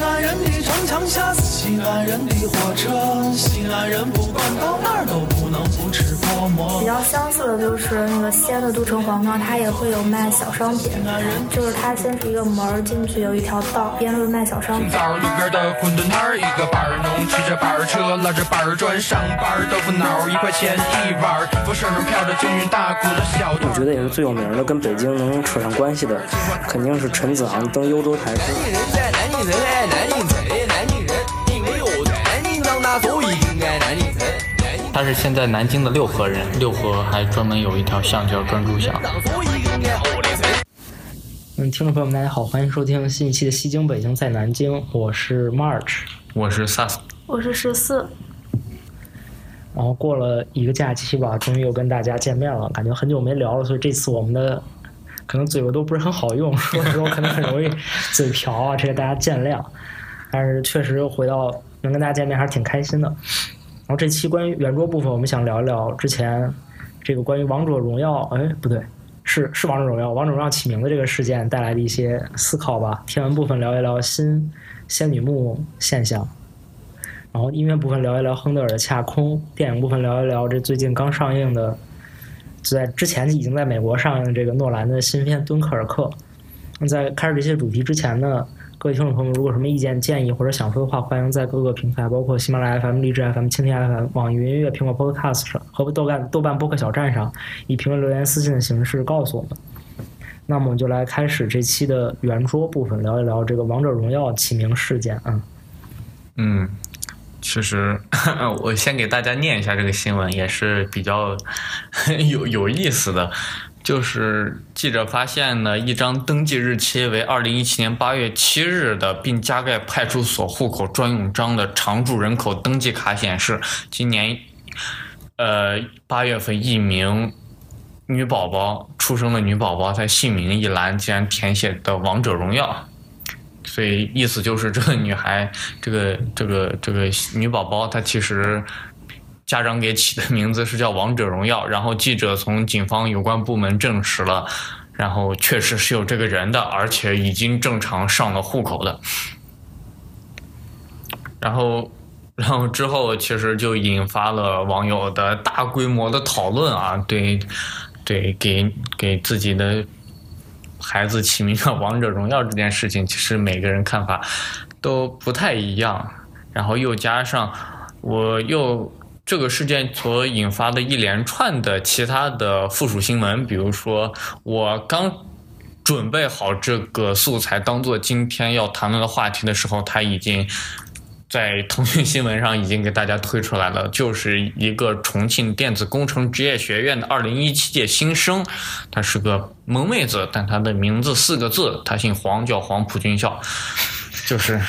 西安人的城墙下是西安人的火车，西安人不管到哪儿都不能不吃泡馍。比较相似的就是那个西安的都城隍庙，它也会有卖小商品，就是它先是一个门儿进去有一条道，边路卖小商品。早路边的馄饨摊儿，一个板儿农骑着板儿车，拉着板儿砖上班儿，豆腐脑儿一块钱一碗儿，风扇上飘着京韵大鼓的小。我觉得也是最有名的，跟北京能扯上关系的，肯定是陈子昂登幽州台诗。南京人在南京城爱南京城，南京人因为我在南京长大，所以应该南京城。他是现在南京的六合人，六合还专门有一条巷叫专诸巷。嗯，听众朋友们，大家好，欢迎收听新一期的《西京北京在南京》，我是 March。我是 SAS，我是十四，然后过了一个假期吧，终于又跟大家见面了，感觉很久没聊了，所以这次我们的可能嘴巴都不是很好用，说的时候可能很容易嘴瓢啊，这个大家见谅。但是确实又回到能跟大家见面，还是挺开心的。然后这期关于圆桌部分，我们想聊一聊之前这个关于王者荣耀，哎，不对，是是王者荣耀，王者荣耀起名的这个事件带来的一些思考吧。天文部分聊一聊新仙女木现象，然后音乐部分聊一聊亨德尔的《恰空》，电影部分聊一聊这最近刚上映的，就在之前已经在美国上映的这个诺兰的新片《敦刻尔克》。那在开始这些主题之前呢，各位听众朋友，如果什么意见建议或者想说的话，欢迎在各个平台，包括喜马拉雅 FM、荔枝 FM、蜻蜓 FM、网易云音乐、苹果 Podcast 上和豆瓣豆瓣播客小站上，以评论留言、私信的形式告诉我们。那么我们就来开始这期的圆桌部分，聊一聊这个《王者荣耀》起名事件。啊，嗯，其实 我先给大家念一下这个新闻，也是比较 有有意思的。就是记者发现呢，一张登记日期为二零一七年八月七日的，并加盖派出所户口专用章的常住人口登记卡显示，今年呃八月份一名女宝宝出生的女宝宝在姓名一栏竟然填写的《王者荣耀》。所以意思就是，这个女孩，这个这个这个女宝宝，她其实家长给起的名字是叫《王者荣耀》，然后记者从警方有关部门证实了，然后确实是有这个人的，而且已经正常上了户口的。然后，然后之后其实就引发了网友的大规模的讨论啊，对，对，给给自己的孩子起名叫《王者荣耀》这件事情，其实每个人看法都不太一样。然后又加上我又这个事件所引发的一连串的其他的附属新闻，比如说我刚准备好这个素材当做今天要谈论的话题的时候，他已经。在腾讯新闻上已经给大家推出来了，就是一个重庆电子工程职业学院的二零一七届新生，他是个萌妹子，但她的名字四个字，她姓黄，叫黄埔军校，就是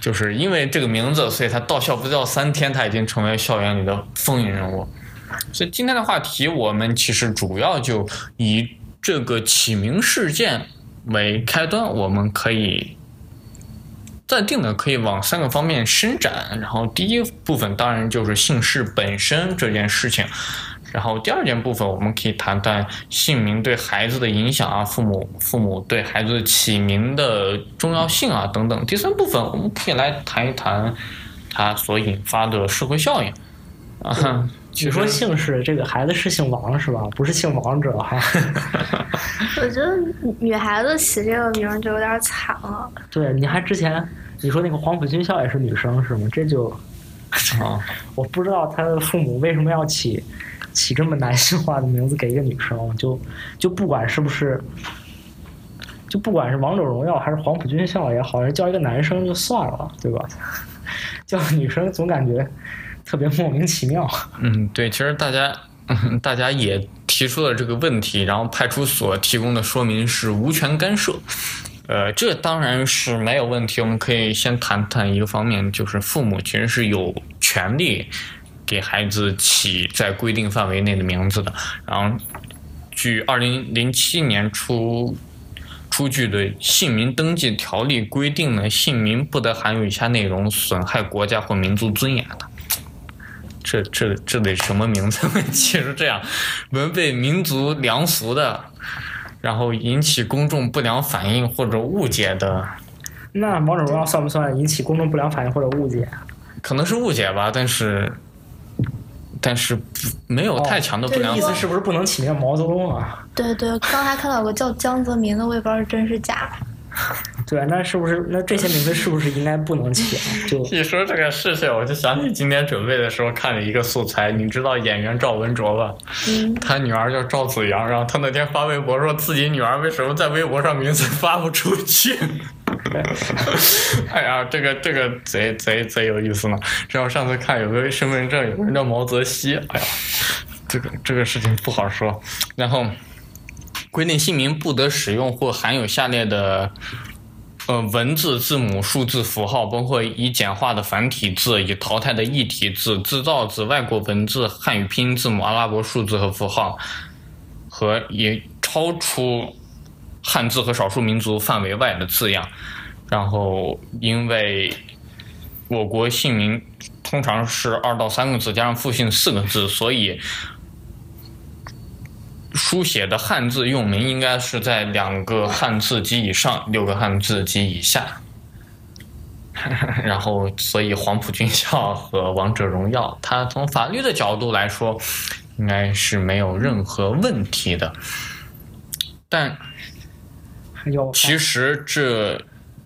就是因为这个名字，所以她到校不到三天，她已经成为校园里的风云人物。所以今天的话题，我们其实主要就以这个起名事件为开端，我们可以。暂定的可以往三个方面伸展，然后第一部分当然就是姓氏本身这件事情，然后第二件部分我们可以谈谈姓名对孩子的影响啊，父母父母对孩子起名的重要性啊等等。第三部分我们可以来谈一谈它所引发的社会效应啊。你说姓氏，这个孩子是姓王是吧？不是姓王者还？我觉得女孩子起这个名儿就有点惨了。对，你还之前你说那个黄埔军校也是女生是吗？这就啊，我不知道他的父母为什么要起起这么男性化的名字给一个女生，就就不管是不是，就不管是王者荣耀还是黄埔军校也好，人叫一个男生就算了，对吧？叫女生总感觉特别莫名其妙。嗯，对，其实大家，大家也提出了这个问题，然后派出所提供的说明是无权干涉。呃，这当然是没有问题。我们可以先谈谈一个方面，就是父母其实是有权利给孩子起在规定范围内的名字的。然后，据二零零七年出出具的姓名登记条例规定呢，姓名不得含有以下内容损害国家或民族尊严的。这这这得什么名字？其实这样，违背民族良俗的，然后引起公众不良反应或者误解的，那王者荣耀算不算引起公众不良反应或者误解？可能是误解吧，但是但是不没有太强的不良意反应。思是不是不能起名毛泽东啊？对对，刚才看到有个叫江泽民的，我也不知道是真是假。对，那是不是那这些名字是不是应该不能起啊？就一说这个事情，我就想起今天准备的时候看了一个素材，你知道演员赵文卓吧？嗯，他女儿叫赵子阳，然后他那天发微博说自己女儿为什么在微博上名字发不出去。哎呀，这个这个贼贼贼有意思呢。只要上次看有个身份证，有个人叫毛泽西，哎呀，这个这个事情不好说。然后规定姓名不得使用或含有下列的。呃，文字、字母、数字、符号，包括已简化的繁体字、已淘汰的异体字、制造字、外国文字、汉语拼音字母、阿拉伯数字和符号，和也超出汉字和少数民族范围外的字样。然后，因为我国姓名通常是二到三个字加上复姓四个字，所以书写的汉字用名应该是在两个汉字及以上，六个汉字及以下。然后，所以黄埔军校和王者荣耀，它从法律的角度来说，应该是没有任何问题的。但有其实这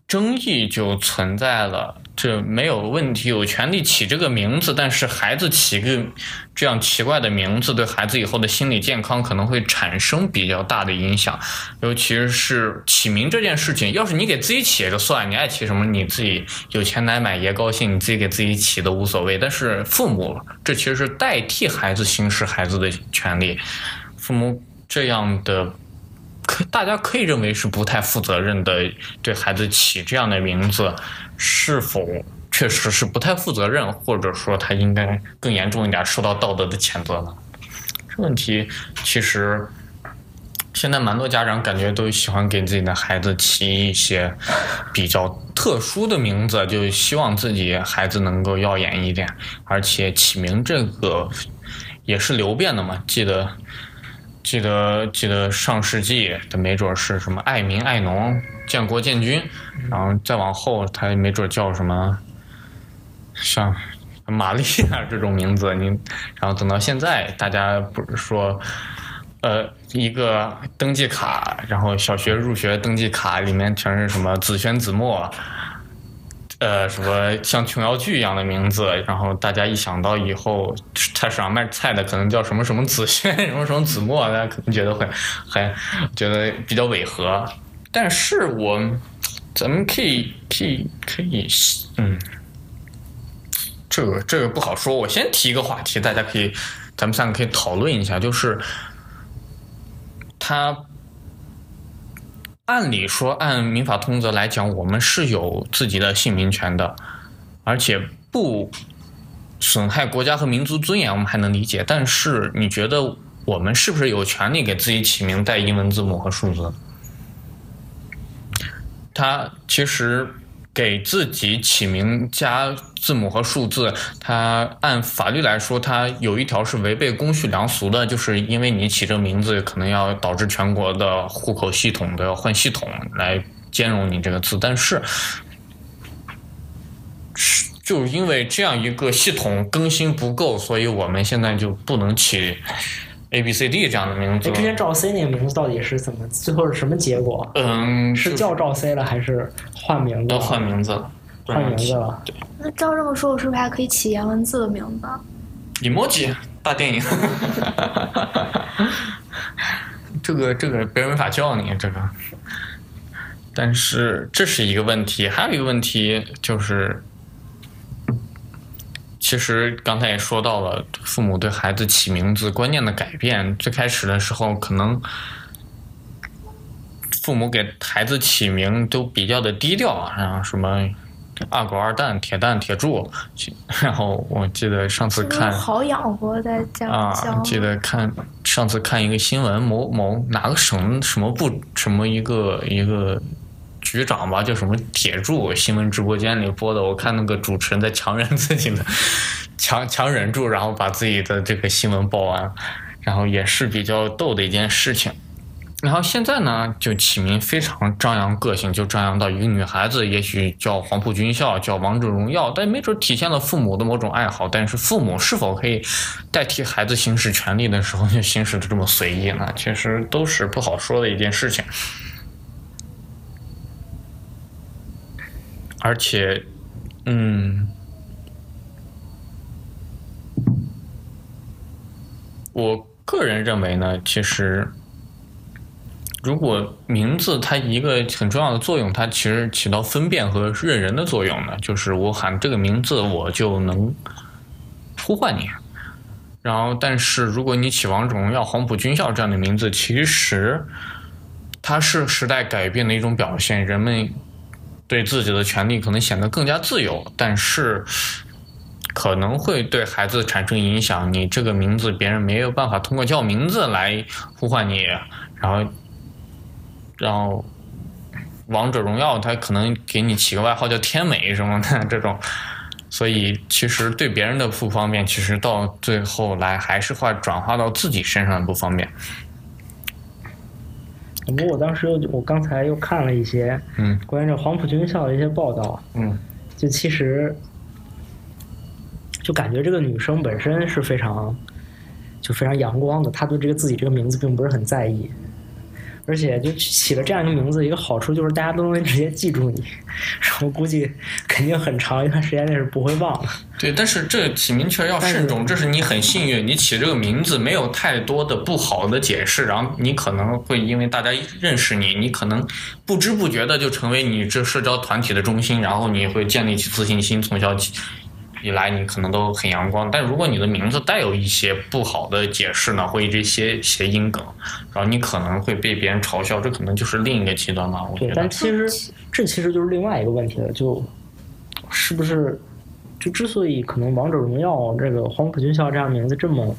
争议就存在了，这没有问题，有权利起这个名字，但是孩子起个这样奇怪的名字，对孩子以后的心理健康可能会产生比较大的影响，尤其是起名这件事情，要是你给自己起也就算，你爱起什么你自己有钱奶买爷高兴，你自己给自己起都无所谓，但是父母这其实是代替孩子行使孩子的权利，父母这样的。可大家可以认为是不太负责任的对孩子起这样的名字，是否确实是不太负责任，或者说他应该更严重一点受到道德的谴责呢？这问题其实现在蛮多家长感觉都喜欢给自己的孩子起一些比较特殊的名字，就希望自己孩子能够耀眼一点，而且起名这个也是流变的嘛，记得。记得记得上世纪的没准是什么爱民爱农建国建军，然后再往后他也没准叫什么，像玛丽亚这种名字，你然后等到现在大家不是说，呃一个登记卡，然后小学入学登记卡里面全是什么子轩子墨。呃，什么像琼瑶剧一样的名字，然后大家一想到以后菜市场卖菜的可能叫什么什么子轩，什么什么子墨，大家可能觉得会很觉得比较违和。但是我咱们可以可以可以，嗯，这个这个不好说。我先提一个话题，大家可以咱们三个可以讨论一下，就是他。按理说，按民法通则来讲，我们是有自己的姓名权的，而且不损害国家和民族尊严，我们还能理解。但是，你觉得我们是不是有权利给自己起名带英文字母和数字？他其实。给自己起名加字母和数字，它按法律来说，它有一条是违背公序良俗的，就是因为你起这名字，可能要导致全国的户口系统都要换系统来兼容你这个字，但，是就因为这样一个系统更新不够，所以我们现在就不能起。A B C D 这样的名字，之前赵 C 那个名字到底是怎么？最后是什么结果？嗯，是叫赵 C 了，还是换名字？都换名字了，换名字了。对。那照这么说，我是不是还可以起颜文字的名字？emoji 大电影。这个这个别人没法叫你这个，但是这是一个问题，还有一个问题就是。其实刚才也说到了，父母对孩子起名字观念的改变。最开始的时候，可能父母给孩子起名都比较的低调啊，然后什么二狗、二蛋、铁蛋、铁柱。然后我记得上次看好养活在家啊，记得看上次看一个新闻，某某哪个省什么部什么一个一个。局长吧，叫什么铁柱？新闻直播间里播的，我看那个主持人在强忍自己的，强强忍住，然后把自己的这个新闻报完，然后也是比较逗的一件事情。然后现在呢，就起名非常张扬个性，就张扬到一个女孩子，也许叫黄埔军校，叫王者荣耀，但没准体现了父母的某种爱好。但是父母是否可以代替孩子行使权利的时候，就行使的这么随意呢？其实都是不好说的一件事情。而且，嗯，我个人认为呢，其实。如果名字它一个很重要的作用，它其实起到分辨和认人的作用呢，就是我喊这个名字，我就能呼唤你。然后，但是如果你起王者荣耀、黄埔军校这样的名字，其实它是时代改变的一种表现。人们对自己的权利可能显得更加自由，但是可能会对孩子产生影响。你这个名字，别人没有办法通过叫名字来呼唤你，然后。然后，王者荣耀他可能给你起个外号叫天美什么的这种，所以其实对别人的不方便，其实到最后来还是会转化到自己身上的不方便。不过我当时又我刚才又看了一些嗯关于这黄埔军校的一些报道，嗯就其实就感觉这个女生本身是非常就非常阳光的，她对这个自己这个名字并不是很在意。而且就起了这样一个名字，一个好处就是大家都能直接记住你，我估计肯定很长一段时间内是不会忘的。对，但是这起名确实要慎重，这是你很幸运，你起这个名字没有太多的不好的解释，然后你可能会因为大家认识你，你可能不知不觉的就成为你这社交团体的中心，然后你会建立起自信心，从小起。以来你可能都很阳光，但如果你的名字带有一些不好的解释呢，或者这些谐音梗，然后你可能会被别人嘲笑，这可能就是另一个极端吧。我觉对，得。但其实这其实就是另外一个问题了，就是不是就之所以可能王者荣耀这个黄埔军校这样名字这么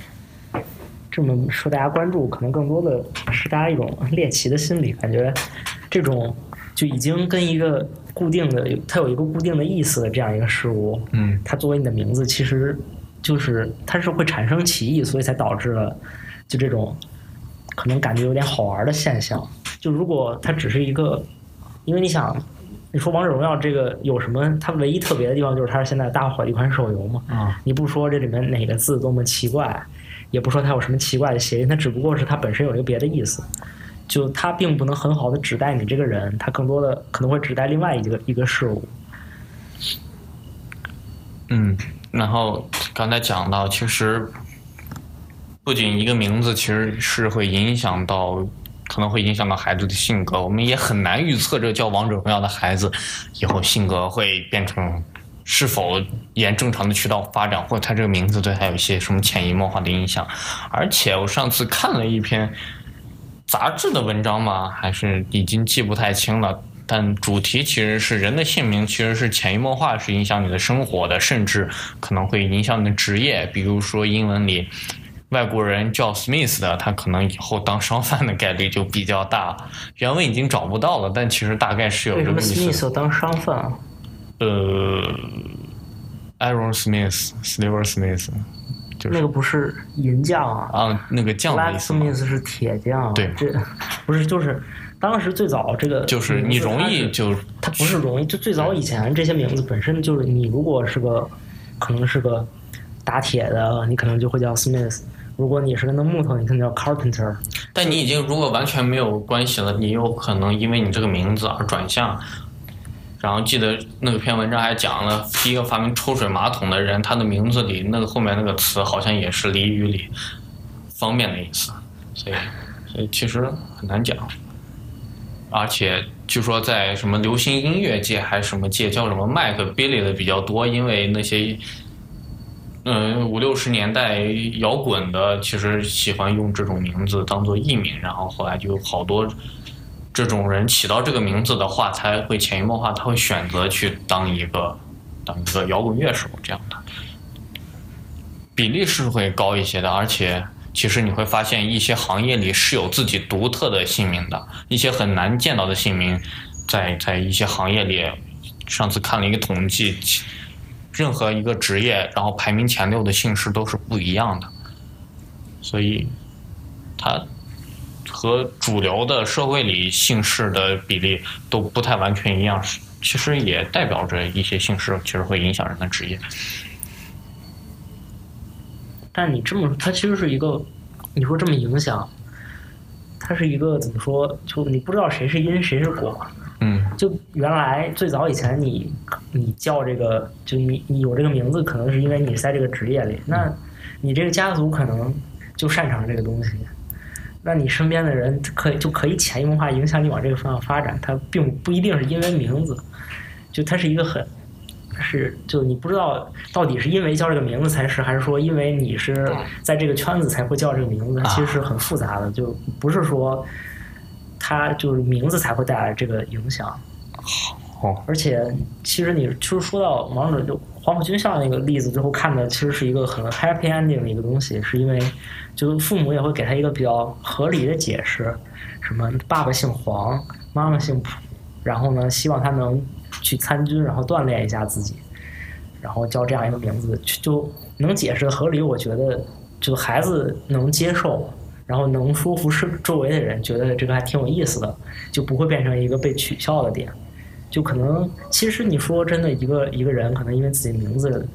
这么受大家关注，可能更多的是大家一种猎奇的心理，感觉这种就已经跟一个固定的它有一个固定的意思的这样一个事物，嗯它作为你的名字，其实就是它是会产生歧义，所以才导致了就这种可能感觉有点好玩的现象。就如果它只是一个，因为你想，你说王者荣耀这个有什么？它唯一特别的地方就是它是现在大火的一款手游嘛。啊你不说这里面哪个字多么奇怪，也不说它有什么奇怪的谐音，它只不过是它本身有一个别的意思。就它并不能很好的指代你这个人，它更多的可能会指代另外一个一个事物。嗯，然后刚才讲到，其实不仅一个名字，其实是会影响到，可能会影响到孩子的性格。我们也很难预测这叫王者荣耀的孩子以后性格会变成是否沿正常的渠道发展，或者他这个名字对他有一些什么潜移默化的影响。而且我上次看了一篇杂志的文章吗，还是已经记不太清了。但主题其实是人的姓名，其实是潜移默化，是影响你的生活的，甚至可能会影响你的职业。比如说英文里外国人叫 Smith 的，他可能以后当商贩的概率就比较大。原文已经找不到了，但其实大概是有这个意思。史密斯当商贩啊？呃，Aaron Smith、Sliver Smith，就是那个不是银匠啊啊，那个匠的意思嘛。Smith 是铁匠。对这不是就是当时最早这个就是你容易就它不是容易，就最早以前这些名字本身就是你如果是个可能是个打铁的，你可能就会叫 Smith；如果你是个弄木头，你可能叫 Carpenter。但你已经如果完全没有关系了，你有可能因为你这个名字而转向。然后记得那篇文章还讲了，第一个发明抽水马桶的人，他的名字里那个后面那个词好像也是俚语里方便的意思，所以所以其实很难讲。而且据说在什么流行音乐界还是什么界叫什么麦克 Billy 的比较多，因为那些嗯，五六十年代摇滚的其实喜欢用这种名字当做艺名，然后后来就好多这种人起到这个名字的话，才会潜移默化，他会选择去当一个当一个摇滚乐手这样的，比例是会高一些的，而且其实你会发现一些行业里是有自己独特的姓名的，一些很难见到的姓名，在在一些行业里，上次看了一个统计。任何一个职业，然后排名前六的姓氏都是不一样的，所以他和主流的社会里姓氏的比例都不太完全一样，其实也代表着一些姓氏其实会影响人的职业。但你这么说，它其实是一个，你说这么影响，它是一个怎么说？就你不知道谁是因谁是果。嗯就原来最早以前你你叫这个，就你你有这个名字，可能是因为你在这个职业里，那你这个家族可能就擅长这个东西，那你身边的人可以就可以潜移默化影响你往这个方向发展，它并不一定是因为名字，就它是一个很。是，就你不知道到底是因为叫这个名字才是，还是说因为你是在这个圈子才会叫这个名字，其实是很复杂的，就不是说它就是名字才会带来这个影响。哦，而且其实你就是说到王者就黄埔军校那个例子之后看的，其实是一个很 happy ending 的一个东西，是因为就父母也会给他一个比较合理的解释，什么爸爸姓黄，妈妈姓朴，然后呢希望他能去参军，然后锻炼一下自己，然后叫这样一个名字，就能解释的合理，我觉得就孩子能接受。然后能说服是周围的人，觉得这个还挺有意思的，就不会变成一个被取笑的点。就可能其实你说真的，一个一个人可能因为自己名字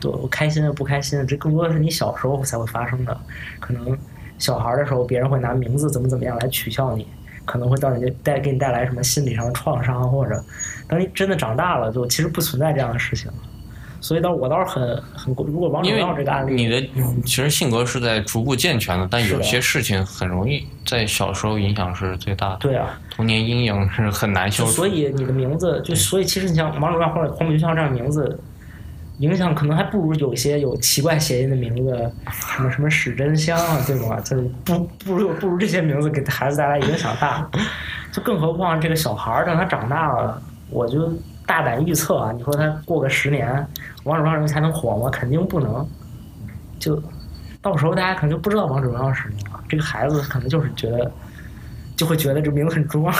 多开心不开心，这更多的是你小时候才会发生的。可能小孩的时候，别人会拿名字怎么怎么样来取笑你，可能会到你带给你带来什么心理上的创伤，或者等你真的长大了，就其实不存在这样的事情。所以倒我倒是很很，如果王者荣耀这个案例，你的其实性格是在逐步健全的，但有些事情很容易在小时候影响是最大的。对啊，童年阴影是很难消除。所以你的名字就所以其实你像王者荣耀或者黄埔军校这样的名字，影响可能还不如有些有奇怪谐音的名字，什么什么史真香啊，对吧？就不不如不如这些名字给孩子带来影响大。就更何况这个小孩儿等他长大了，我就。大胆预测啊！你说他过个十年，王者荣耀才能火吗？肯定不能。就到时候大家可能就不知道王者荣耀是什么了。这个孩子可能就是觉得，就会觉得这名字很中二。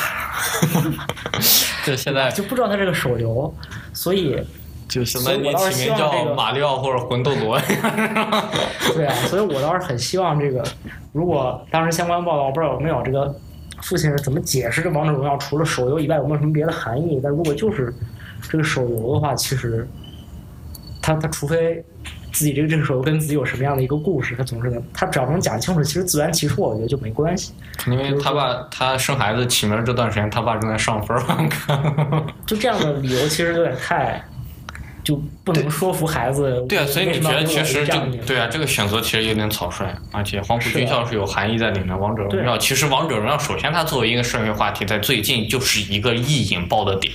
就现在就不知道他这个手游，所以就现在你起名叫马里奥或者魂斗罗。对啊，所以我倒是很希望这个，如果当时相关报道不知道有没有这个。父亲是怎么解释这王者荣耀？除了手游以外，有没有什么别的含义？但如果就是这个手游的话，其实他他除非自己这个这个手游跟自己有什么样的一个故事，他总是能他只要能讲清楚，其实自圆其说，我觉得就没关系。因为他爸他生孩子起名这段时间，他爸正在上分儿。就这样的理由其实有点太。就不能说服孩子。对啊，所以你觉得其实这对啊，这个选择其实有点草率，而且黄埔军校是有含义在里面。王者荣耀其实王者荣耀首先它作为一个社会话题，在最近就是一个易引爆的点。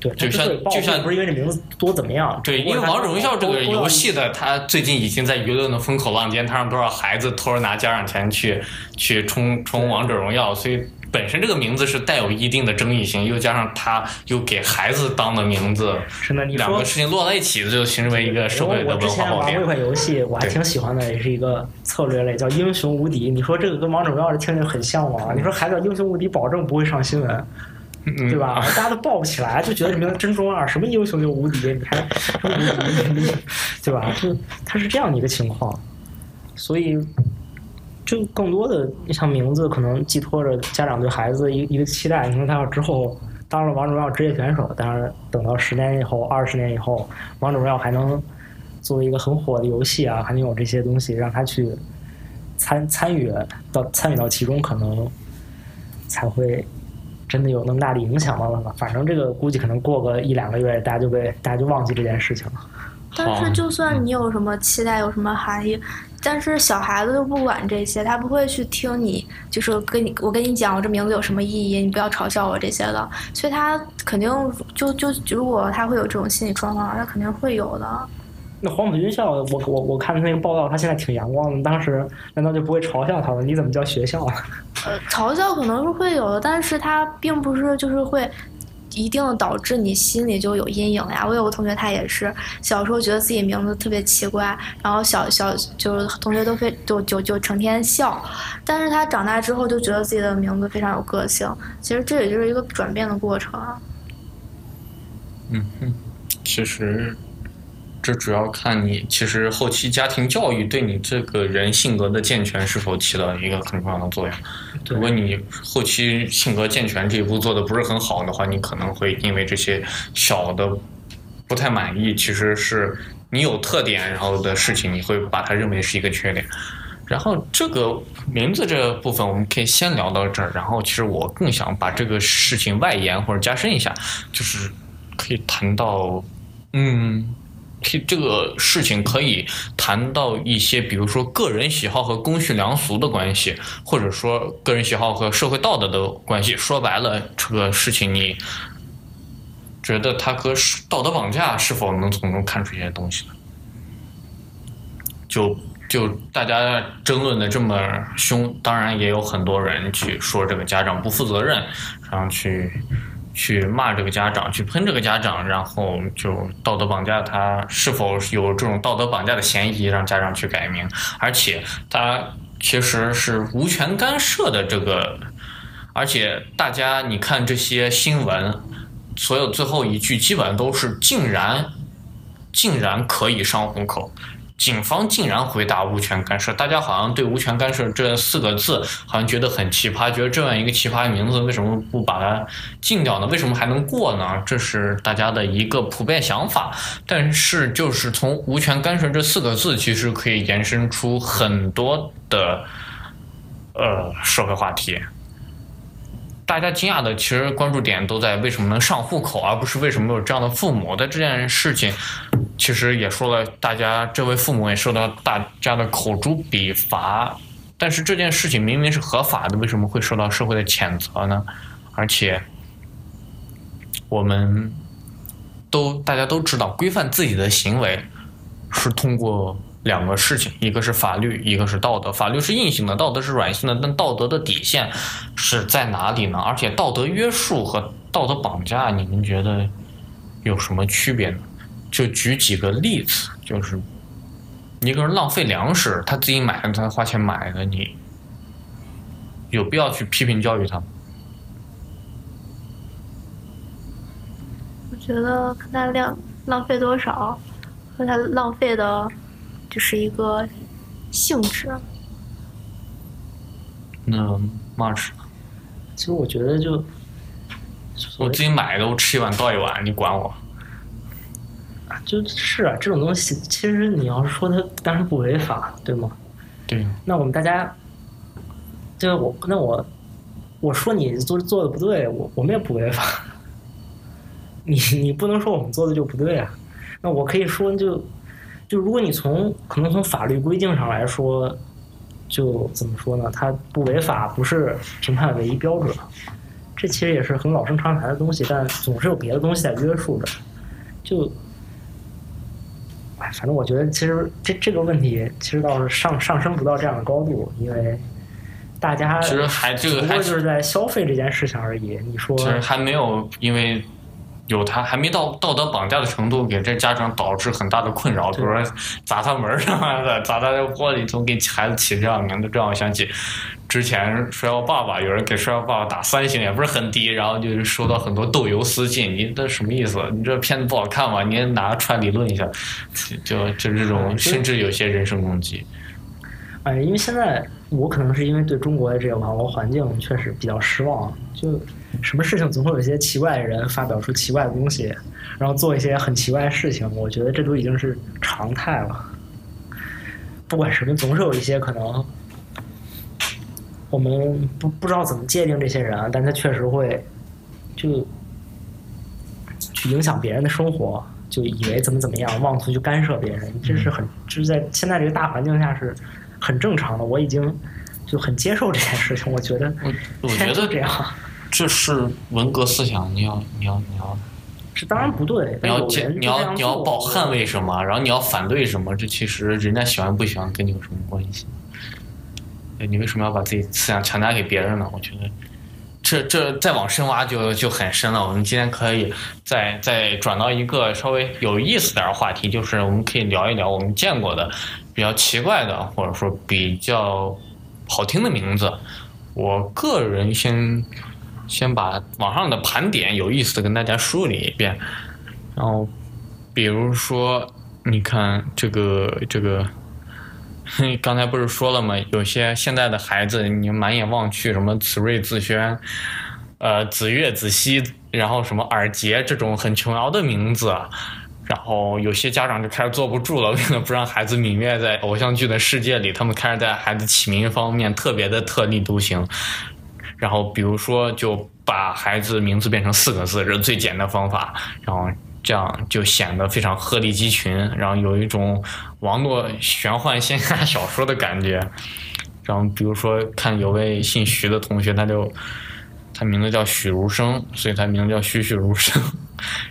对，就像就像不是因为这名字多怎么样？对，因为王者荣耀这个游戏的，它最近已经在舆论的风口浪尖，它让多少孩子偷着拿家长钱去去充充王者荣耀，所以。本身这个名字是带有一定的争议性，又加上它又给孩子当的名字，的，你两个事情落在一起，就形成为一个社会的文化我之前玩过一款游戏，我还挺喜欢的，也是一个策略类，叫《英雄无敌》。你说这个跟王者荣耀听着很像吗？你说孩子英雄无敌，保证不会上新闻，对吧？大家都抱不起来，就觉得这名字真中二，什么英雄就无敌，你还无敌，对吧？就他是这样的一个情况，所以。就更多的像名字，可能寄托着家长对孩子一一个期待。你说他要之后当了王者荣耀职业选手，当然等到十年以后、二十年以后，王者荣耀还能作为一个很火的游戏啊，还能有这些东西让他去参参与到参与到其中，可能才会真的有那么大的影响吗？反正这个估计可能过个一两个月，大家就被大家就忘记这件事情了。但是就算你有什么期待，有什么含义。但是小孩子就不管这些，他不会去听你，就是跟你我跟你讲我这名字有什么意义，你不要嘲笑我这些的，所以他肯定就就如果他会有这种心理状况，他肯定会有的。那黄埔军校，我我我看那个报道，他现在挺阳光的，当时难道就不会嘲笑他吗？你怎么叫学校？呃，嘲笑可能是会有的，但是他并不是就是会。一定导致你心里就有阴影呀！我有个同学，他也是小时候觉得自己名字特别奇怪，然后小小就是同学都非就就就成天笑，但是他长大之后就觉得自己的名字非常有个性。其实这也就是一个转变的过程。嗯哼，其实这主要看你其实后期家庭教育对你这个人性格的健全是否起到一个很重要的作用。如果你后期性格健全这一步做的不是很好的话，你可能会因为这些小的不太满意，其实是你有特点然后的事情，你会把它认为是一个缺点。然后这个名字这部分我们可以先聊到这儿，然后其实我更想把这个事情外延或者加深一下，就是可以谈到，嗯。这个事情可以谈到一些，比如说个人喜好和公序良俗的关系，或者说个人喜好和社会道德的关系。说白了，这个事情你觉得它和道德绑架是否能从中看出一些东西呢？就就大家争论的这么凶，当然也有很多人去说这个家长不负责任，然后去。去骂这个家长，去喷这个家长，然后就道德绑架他，是否有这种道德绑架的嫌疑，让家长去改名？而且他其实是无权干涉的这个，而且大家你看这些新闻，所有最后一句基本都是竟然，竟然可以上户口。警方竟然回答无权干涉，大家好像对无权干涉这四个字好像觉得很奇葩，觉得这样一个奇葩的名字为什么不把它禁掉呢？为什么还能过呢？这是大家的一个普遍想法。但是就是从无权干涉这四个字，其实可以延伸出很多的呃社会话题。大家惊讶的其实关注点都在为什么能上户口，而不是为什么有这样的父母。在这件事情，其实也说了，大家这位父母也受到大家的口诛笔伐。但是这件事情明明是合法的，为什么会受到社会的谴责呢？而且，我们都大家都知道，规范自己的行为是通过。两个事情，一个是法律，一个是道德。法律是硬性的，道德是软性的。但道德的底线是在哪里呢？而且道德约束和道德绑架，你们觉得有什么区别呢？就举几个例子，就是一个人浪费粮食，他自己买的，他花钱买的，你有必要去批评教育他吗？我觉得看他量浪费多少和他浪费的。就是一个性质。那 much？？其实我觉得就我自己买的，我吃一碗倒一碗，你管我？啊，就是啊，这种东西其实你要是说它当然不违法，对吗？对。那我们大家，就我那我我说你做做的不对，我我们也不违法。你你不能说我们做的就不对啊？那我可以说就。就如果你从可能从法律规定上来说，就怎么说呢？它不违法不是评判唯一标准，这其实也是很老生常谈的东西，但总是有别的东西在约束着。就，哎，反正我觉得其实这这个问题其实倒是上上升不到这样的高度，因为大家其实还这个不过就是在消费这件事情而已。你说，其实还没有因为。有他还没到道德绑架的程度，给这家长导致很大的困扰，比如说砸他门上的，砸他的窝里头，给孩子起这样名字，这让我想起之前《摔跤爸爸》，有人给《摔跤爸爸》打三星，也不是很低，然后就收到很多豆油私信，你这什么意思？你这片子不好看吗？你拿出来理论一下，就就这种，甚至有些人身攻击。哎，因为现在我可能是因为对中国的这个网络环境确实比较失望，就。什么事情总会有一些奇怪的人发表出奇怪的东西，然后做一些很奇怪的事情。我觉得这都已经是常态了。不管什么，总是有一些可能，我们不不知道怎么界定这些人，但他确实会就去影响别人的生活，就以为怎么怎么样，妄图去干涉别人。这是很就是在现在这个大环境下是很正常的。我已经就很接受这件事情。我觉得，我我觉得这样。这是文革思想，你要你要你要，这当然不对。你要坚，你要你要保捍卫什么，然后你要反对什么，这其实人家喜欢不喜欢跟你有什么关系？你为什么要把自己思想强加给别人呢？我觉得，这这再往深挖就就很深了。我们今天可以再再转到一个稍微有意思点的话题，就是我们可以聊一聊我们见过的比较奇怪的，或者说比较好听的名字。我个人先。先把网上的盘点有意思的跟大家梳理一遍，然后，比如说你看这个这个，刚才不是说了吗？有些现在的孩子，你满眼望去，什么子睿、子轩，呃，子越、子熙，然后什么尔杰这种很琼瑶的名字，然后有些家长就开始坐不住了，为了不让孩子泯灭在偶像剧的世界里，他们开始在孩子起名方面特别的特立独行。然后比如说，就把孩子名字变成四个字，这是最简的方法。然后这样就显得非常鹤立鸡群，然后有一种网络玄幻仙侠小说的感觉。然后比如说，看有位姓徐的同学，他就他名字叫许如生，所以他名字叫栩栩如生。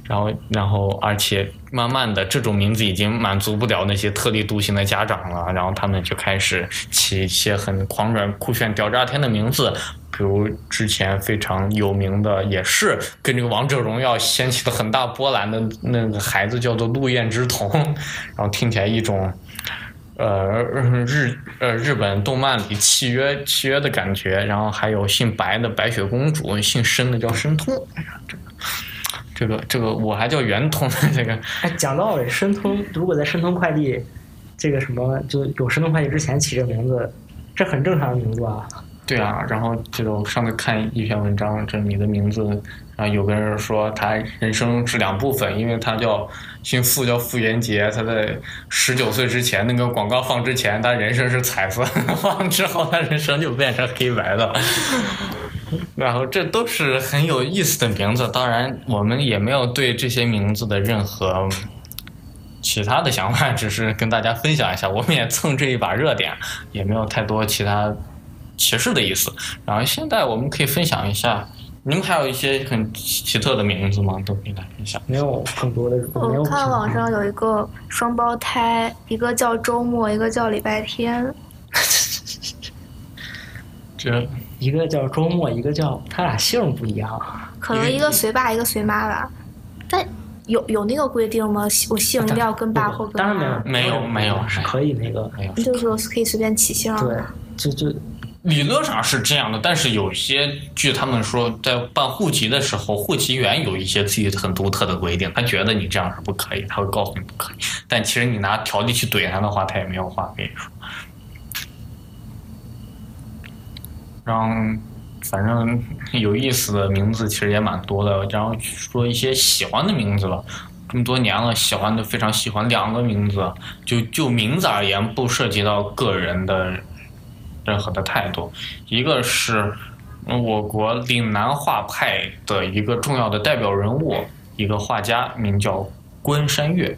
然后，然后，而且慢慢的，这种名字已经满足不了那些特立独行的家长了，然后他们就开始起一些很狂拽、酷炫、屌炸天的名字，比如之前非常有名的，也是跟这个《王者荣耀》掀起了很大波澜的那个孩子，叫做陆燕之瞳，然后听起来一种。呃，日呃日本动漫里契约契约的感觉，然后还有姓白的白雪公主，姓申的叫申通。哎呀，这个这个这个我还叫圆通呢。这个 哎，讲道理，申通如果在申通快递这个什么就有申通快递之前起这名字，这很正常的名字啊。对啊，然后记得我上次看一篇文章，这你的名字，然后有个人说他人生是两部分，因为他叫姓傅叫傅元杰，他在十九岁之前那个广告放之前，他人生是彩色，放之后他人生就变成黑白的。然后这都是很有意思的名字，当然我们也没有对这些名字的任何其他的想法，只是跟大家分享一下，我们也蹭这一把热点，也没有太多其他歧视的意思。然后现在我们可以分享一下，你们还有一些很奇特的名字吗？都可以来分享。没有更多的，我看网上有一个双胞胎，一个叫周末，一个叫礼拜天。这一个叫周末，一个叫他俩姓不一样。可能一个随爸，一个随妈吧。但有有那个规定吗？我姓一定要跟爸或跟当然没有妈？，没有没有是可以那个，没有。就是说可以随便起姓。对，就就理论上是这样的，但是有些据他们说，在办户籍的时候，户籍员有一些自己很独特的规定，他觉得你这样是不可以，他会告诉你不可以。但其实你拿条例去怼他的话，他也没有话跟你说。然后，反正有意思的名字其实也蛮多的。然后说一些喜欢的名字吧，这么多年了，喜欢的非常喜欢两个名字，就就名字而言，不涉及到个人的任何的态度。一个是我国岭南画派的一个重要的代表人物，一个画家，名叫关山月。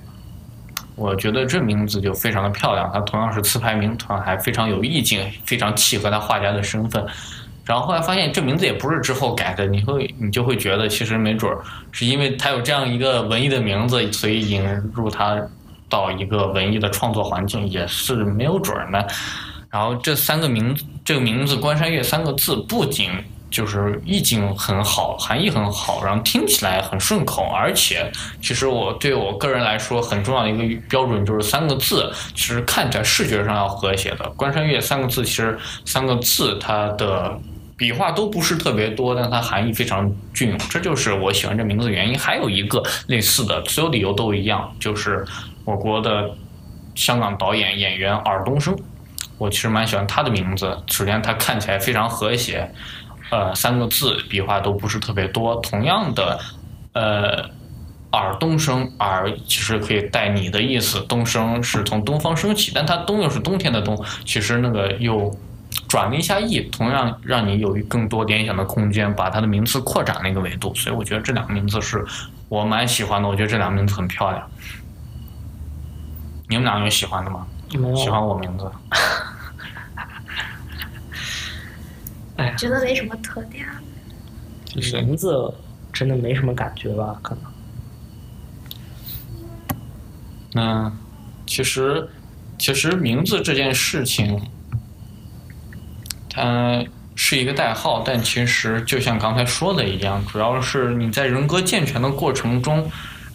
我觉得这名字就非常的漂亮，它同样是词牌名，同样还非常有意境，非常契合他画家的身份。然后后来发现这名字也不是之后改的，你会你就会觉得其实没准儿是因为他有这样一个文艺的名字，所以引入他到一个文艺的创作环境也是没有准儿的。然后这三个名这个名字“关山月”三个字不仅就是意境很好，含义很好，然后听起来很顺口，而且其实我对我个人来说很重要的一个标准就是三个字，其实看起来视觉上要和谐的。关山月三个字，其实三个字它的笔画都不是特别多，但它含义非常隽永，这就是我喜欢这名字的原因。还有一个类似的，所有理由都一样，就是我国的香港导演演员尔冬升。我其实蛮喜欢他的名字。首先，他看起来非常和谐，呃，三个字笔画都不是特别多。同样的，呃，耳东升，耳其实可以带你的意思，东升是从东方升起，但它东又是冬天的冬，其实那个又转了一下意，同样让你有更多联想的空间，把它的名字扩展了一个维度。所以我觉得这两个名字是我蛮喜欢的，我觉得这两个名字很漂亮。你们俩有喜欢的吗？没有喜欢我名字？觉得没什么特点。就是名字真的没什么感觉吧？可能那其实，其实名字这件事情，它是一个代号，但其实就像刚才说的一样，主要是你在人格健全的过程中，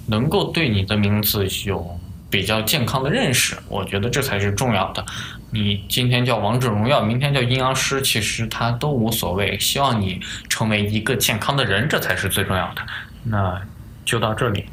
能够对你的名字有比较健康的认识，我觉得这才是重要的。你今天叫王者荣耀，明天叫阴阳师，其实它都无所谓。希望你成为一个健康的人，这才是最重要的。那就到这里。